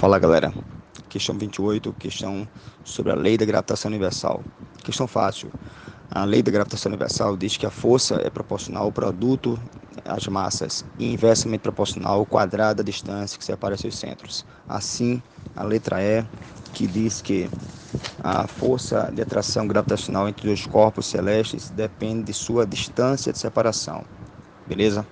Fala galera, questão 28, questão sobre a lei da gravitação universal. Questão fácil. A lei da gravitação universal diz que a força é proporcional ao produto às massas e inversamente proporcional ao quadrado da distância que separa seus centros. Assim, a letra E, que diz que a força de atração gravitacional entre dois corpos celestes depende de sua distância de separação. Beleza?